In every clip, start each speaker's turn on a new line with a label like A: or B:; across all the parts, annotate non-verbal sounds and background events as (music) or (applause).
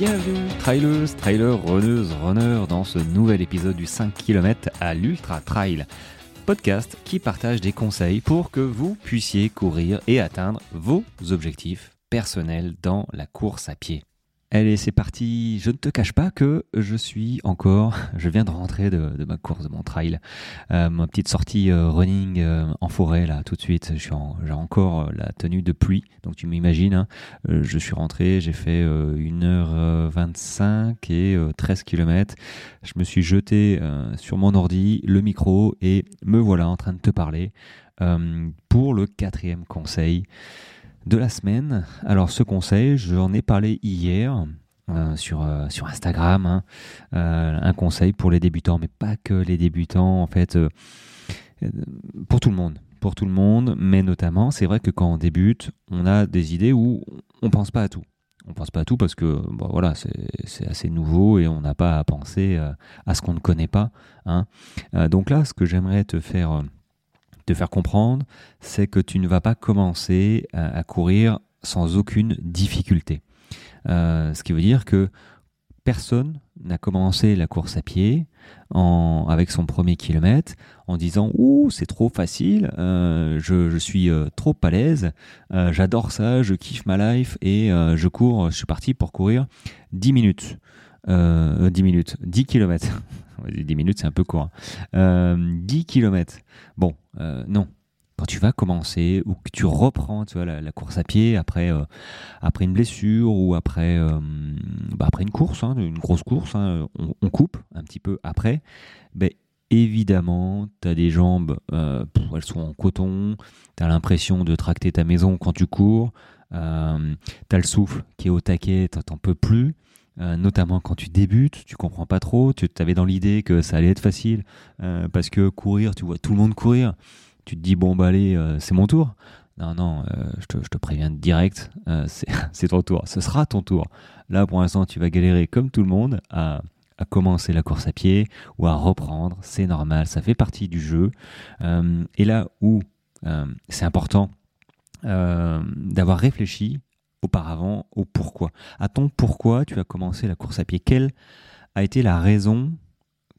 A: Bienvenue, trailers, trailers, runneuses, runners, dans ce nouvel épisode du 5 km à l'Ultra Trail. Podcast qui partage des conseils pour que vous puissiez courir et atteindre vos objectifs personnels dans la course à pied. Allez, c'est parti. Je ne te cache pas que je suis encore, (laughs) je viens de rentrer de, ma course, de mon trail, euh, ma petite sortie euh, running euh, en forêt là, tout de suite. J'ai encore la tenue de pluie, donc tu m'imagines. Hein. je suis rentré, j'ai fait 1h25 et 13 km. Je me suis jeté sur mon ordi, le micro et me voilà en train de te parler pour le quatrième conseil de la semaine. Alors ce conseil, j'en ai parlé hier euh, sur, euh, sur Instagram. Hein. Euh, un conseil pour les débutants, mais pas que les débutants, en fait, pour tout le monde. Pour tout le monde, mais notamment, c'est vrai que quand on débute, on a des idées où on pense pas à tout. On pense pas à tout parce que voilà, c'est assez nouveau et on n'a pas à penser à ce qu'on ne connaît pas. Hein. donc là, ce que j'aimerais te faire te faire comprendre, c'est que tu ne vas pas commencer à, courir sans aucune difficulté. Euh, ce qui veut dire que personne n'a commencé la course à pied en, avec son premier kilomètre en disant ouh c'est trop facile, euh, je, suis euh, trop à l'aise, j'adore ça, je kiffe ma life et je cours, je suis parti pour courir 10 minutes. 10 minutes, 10 kilomètres. (laughs) 10 minutes, c'est un peu court. 10 hein. km. Bon, euh, non. Quand tu vas commencer ou que tu reprends tu vois, la, course à pied après, euh, après une blessure ou après, euh, bah, après une course, hein, une grosse course, hein, on, coupe un petit peu après, ben, évidemment, tu as des jambes, elles sont en coton, tu as l'impression de tracter ta maison quand tu cours, tu as le souffle qui est au taquet, tu n'en peux plus. Euh, notamment quand tu débutes, tu comprends pas trop, tu avais dans l'idée que ça allait être facile, euh, parce que courir, tu vois tout le monde courir, tu te dis bon bah allez, euh, c'est mon tour. Non, non, je te, je, te, préviens direct, (laughs) c'est ton tour, ce sera ton tour. Là pour l'instant tu vas galérer comme tout le monde à, à commencer la course à pied ou à reprendre, c'est normal, ça fait partie du jeu. et là où c'est important d'avoir réfléchi auparavant au pourquoi. À ton pourquoi tu as commencé la course à pied Quelle a été la raison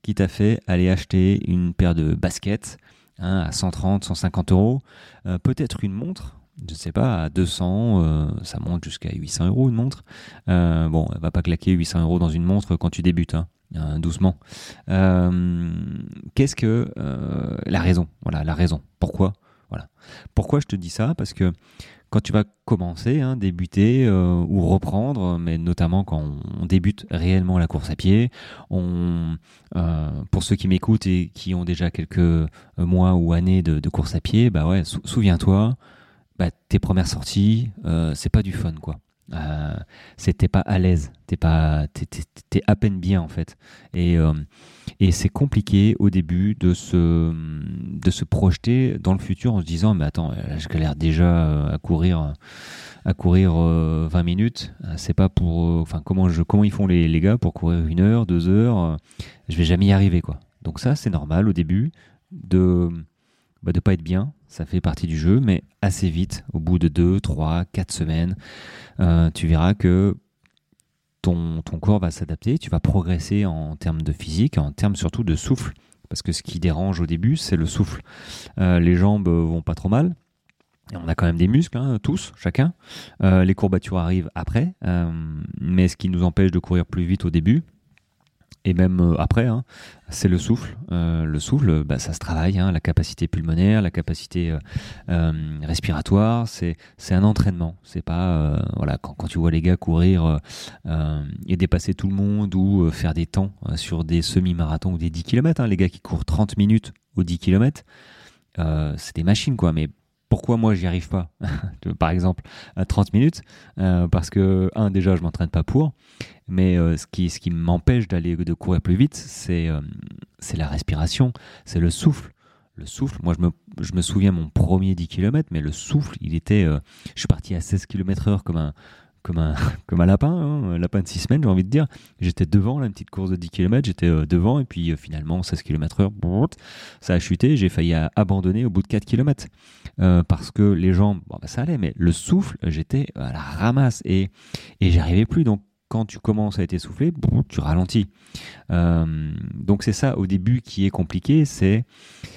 A: qui t'a fait aller acheter une paire de baskets hein, à 130, 150 euros euh, Peut-être une montre je ne sais pas, à 200, euh, ça monte jusqu'à 800 euros une montre. Euh, bon, elle va pas claquer 800 euros dans une montre quand tu débutes, hein, hein doucement. Qu'est-ce que la raison? Voilà, la raison. Pourquoi? Voilà. Pourquoi je te dis ça? Parce que quand tu vas commencer, hein, débuter euh, ou reprendre, mais notamment quand on, débute réellement la course à pied, euh, pour ceux qui m'écoutent et qui ont déjà quelques euh, mois ou années de, course à pied, bah ouais, souviens-toi, bah, tes premières sorties, c'est pas du fun quoi. Euh, c'était pas à l'aise, t'es pas, t'es, à peine bien en fait. Euh, et c'est compliqué au début de se, de se projeter dans le futur en se disant, mais attends, je galère déjà euh, à courir, à courir 20 minutes. C'est pas pour, enfin comment je, comment ils font les, les gars pour courir une heure, deux heures. je vais jamais y arriver quoi. Donc ça c'est normal au début de bah, de pas être bien, ça fait partie du jeu, mais assez vite, au bout de 2, 3, 4 semaines, euh, tu verras que ton, corps va s'adapter, tu vas progresser en termes de physique, en termes surtout de souffle, parce que ce qui dérange au début, c'est le souffle. Euh, les jambes vont pas trop mal, on a quand même des muscles, hein, tous, chacun. Euh, les courbatures arrivent après, mais ce qui nous empêche de courir plus vite au début, et même euh, après, hein, c'est le souffle. Euh, le souffle, bah, ça se travaille, hein, la capacité pulmonaire, la capacité euh, respiratoire, c'est un entraînement. C'est pas voilà quand, tu vois les gars courir et dépasser tout le monde ou faire des temps sur des semi-marathons ou des 10 km, hein, les gars qui courent 30 minutes ou 10 km, c'est des machines quoi. Mais pourquoi moi j'y arrive pas (laughs) Par exemple, à 30 minutes, parce que un déjà je m'entraîne pas pour, mais euh, ce qui, m'empêche d'aller de courir plus vite, c'est euh, c'est la respiration, c'est le souffle. Le souffle, moi je me, je me souviens mon premier 10 km, mais le souffle, il était. Euh, je suis parti à 16 km/h comme un, comme un, (laughs) comme un lapin, hein, un lapin de 6 semaines, j'ai envie de dire. J'étais devant, la petite course de 10 km, j'étais devant, et puis finalement, 16 km/h, ça a chuté, j'ai failli abandonner au bout de 4 km. parce que les jambes, bah, ça allait, mais le souffle, j'étais à la ramasse, et, et j'arrivais plus. Donc, quand tu commences à être essoufflé, tu ralentis. Euh, donc c'est ça au début qui est compliqué, c'est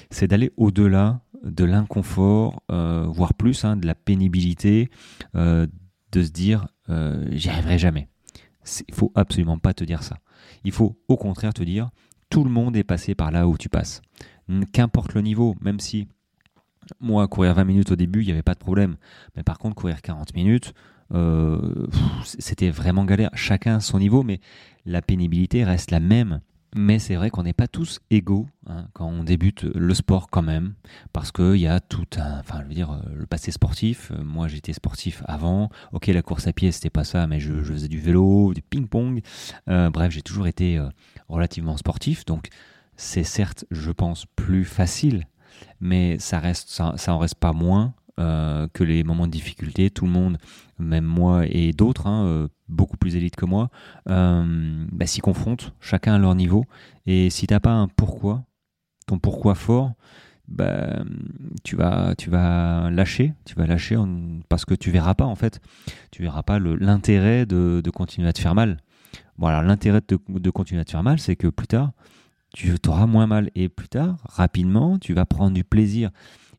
A: c'est d'aller au-delà de l'inconfort, euh, voire plus, hein, de la pénibilité, euh, de se dire j'y arriverai jamais. Il faut absolument pas te dire ça. Il faut au contraire te dire tout le monde est passé par là où tu passes. Qu'importe le niveau, même si moi, courir 20 minutes au début, il n'y avait pas de problème. Mais par contre, courir 40 minutes, euh, c'était vraiment galère. Chacun son niveau, mais la pénibilité reste la même. Mais c'est vrai qu'on n'est pas tous égaux hein, quand on débute le sport quand même, parce qu'il y a tout un, enfin je veux dire, euh, le passé sportif. Euh, moi j'étais sportif avant. Ok, la course à pied c'était pas ça, mais je, faisais du vélo, du ping-pong. bref, j'ai toujours été relativement sportif, donc c'est certes, je pense, plus facile, mais ça reste, ça, ça en reste pas moins euh, que les moments de difficulté. Tout le monde, même moi et d'autres, hein, euh, beaucoup plus élites que moi, euh, bah, s'y confrontent, chacun à leur niveau. Et si t'as pas un pourquoi, ton pourquoi fort, bah, tu vas tu vas lâcher tu vas lâcher parce que tu verras pas en fait tu verras pas l'intérêt de, continuer à te faire mal voilà l'intérêt de, de, continuer à te faire mal c'est que plus tard tu auras moins mal et plus tard rapidement tu vas prendre du plaisir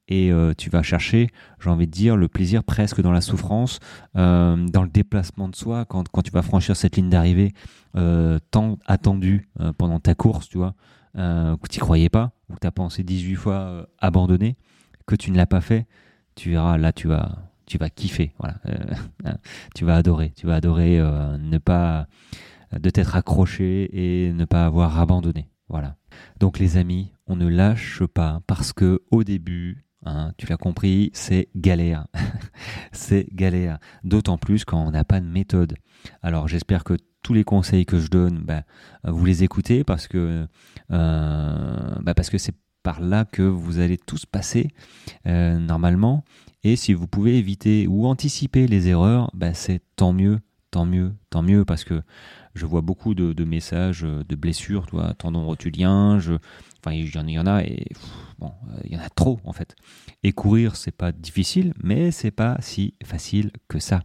A: et euh, tu vas chercher, j'ai envie de dire, le plaisir presque dans la souffrance, euh, dans le déplacement de soi, quand, quand tu vas franchir cette ligne d'arrivée euh, tant attendue pendant ta course, tu vois, que tu n'y croyais pas, ou que tu as pensé 18 fois abandonner, que tu ne l'as pas fait, tu verras, là, tu vas, tu vas kiffer, voilà, (laughs) tu vas adorer, tu vas adorer ne pas de t'être accroché et ne pas avoir abandonné. Voilà. Donc les amis, on ne lâche pas parce que au début, Hein, tu l'as compris, c'est galère. (laughs) c'est galère. D'autant plus quand on n'a pas de méthode. Alors j'espère que tous les conseils que je donne, bah, vous les écoutez parce que euh, bah, parce que c'est par là que vous allez tous passer euh, normalement. Et si vous pouvez éviter ou anticiper les erreurs, bah, c'est tant mieux, tant mieux, tant mieux parce que je vois beaucoup de, messages de blessures, toi, tendon rotulien, je, il y en a et bon, il y en a trop en fait. Et courir, c'est pas difficile, mais c'est pas si facile que ça.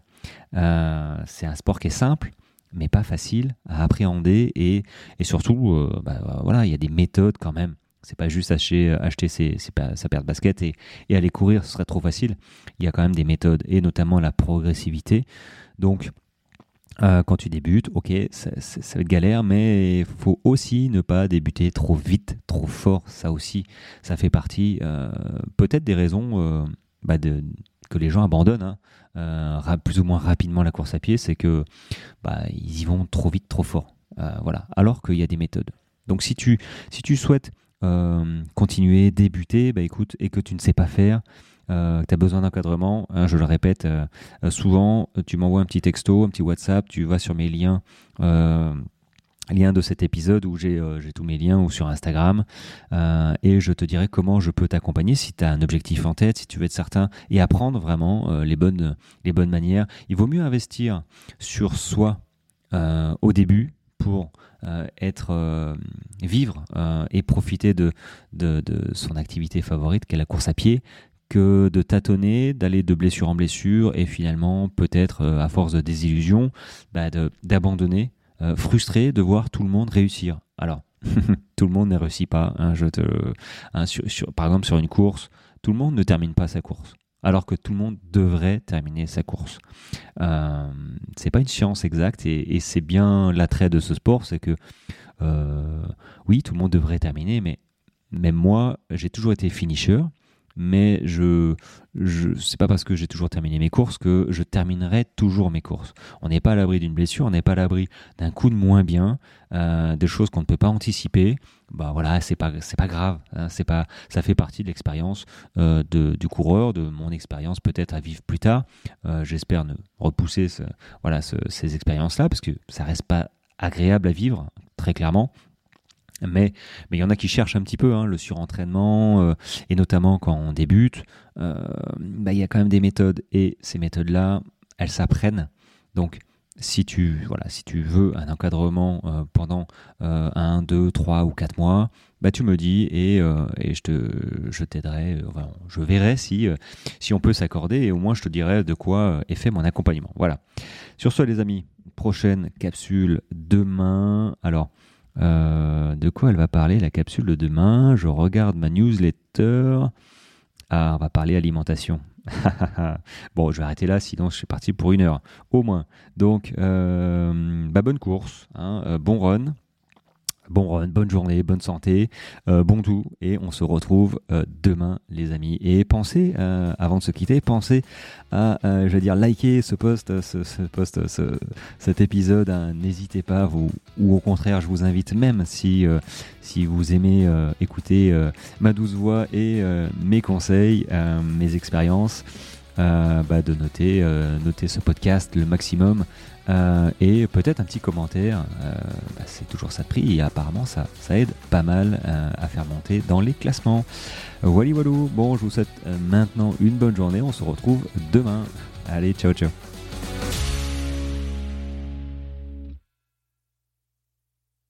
A: Euh, c'est un sport qui est simple, mais pas facile à appréhender et, et surtout, euh, bah, voilà, il y a des méthodes quand même. C'est pas juste acheter, acheter ses, sa paire de basket et, et aller courir, ce serait trop facile. Il y a quand même des méthodes et notamment la progressivité. Donc, euh, quand tu débutes, ok, ça, être galère, mais il faut aussi ne pas débuter trop vite, trop fort. Ça aussi, ça fait partie euh, peut-être des raisons euh, bah, que les gens abandonnent hein, plus ou moins rapidement la course à pied, c'est que bah, ils y vont trop vite, trop fort. voilà. Alors qu'il y a des méthodes. Donc si tu, si tu souhaites continuer, débuter, bah, écoute, et que tu ne sais pas faire, euh, tu as besoin d'encadrement, hein, je le répète euh, euh, souvent, tu m'envoies un petit texto, un petit WhatsApp, tu vas sur mes liens lien de cet épisode où j'ai tous mes liens ou sur Instagram et je te dirai comment je peux t'accompagner si tu as un objectif en tête, si tu veux être certain et apprendre vraiment les, bonnes, les bonnes manières. Il vaut mieux investir sur soi au début pour être vivre et profiter de, de, de, son activité favorite qu'est la course à pied que de tâtonner, d'aller de blessure en blessure et finalement peut-être euh, à force de désillusion, bah, d'abandonner, euh, frustré de voir tout le monde réussir. Alors, (laughs) tout le monde ne réussit pas. Hein, je te, hein, par exemple, sur une course, tout le monde ne termine pas sa course. Alors que tout le monde devrait terminer sa course. Euh, c'est pas une science exacte et, c'est bien l'attrait de ce sport, c'est que euh, oui, tout le monde devrait terminer, mais même moi, j'ai toujours été finisher mais je, je c'est pas parce que j'ai toujours terminé mes courses que je terminerai toujours mes courses. On n'est pas à l'abri d'une blessure, on n'est pas à l'abri d'un coup de moins bien, euh, des choses qu'on ne peut pas anticiper. Bah voilà, c'est pas c'est pas grave, hein, c'est pas ça fait partie de l'expérience euh, du coureur, de mon expérience peut-être à vivre plus tard. Euh, j'espère ne repousser voilà ces expériences là parce que ça reste pas agréable à vivre très clairement mais mais il y en a qui cherchent un petit peu hein, le surentraînement euh, et notamment quand on débute, euh, bah, il y a quand même des méthodes et ces méthodes là, elles s'apprennent. Donc si tu, voilà, si tu veux un encadrement pendant un, deux, trois ou quatre mois, bah, tu me dis et, et je, te, je t'aiderai, je verrai si, si on peut s'accorder et au moins je te dirai de quoi est fait mon accompagnement. Voilà. Sur ce les amis, prochaine capsule demain. Alors, de quoi elle va parler la capsule de demain? Je regarde ma newsletter. Ah, on va parler alimentation. (laughs) bon, je vais arrêter là, sinon je suis parti pour une heure, au moins. Donc, euh, bah, bonne course, hein, euh, bon run. Bon bonne journée, bonne santé, euh, bon tout, et on se retrouve demain, les amis. Et pensez, avant de se quitter, pensez à, je vais dire, liker ce post, ce, cet épisode. Hein. N'hésitez pas, ou au contraire, je vous invite même si vous aimez écouter ma douce voix et mes conseils, mes expériences. Bah, de noter, noter ce podcast le maximum euh, et peut-être un petit commentaire, euh, bah, c'est toujours ça de prix et apparemment ça, ça aide pas mal euh, à faire monter dans les classements. Voilà, voilà. Bon, je vous souhaite maintenant une bonne journée. On se retrouve demain. Allez, ciao, ciao.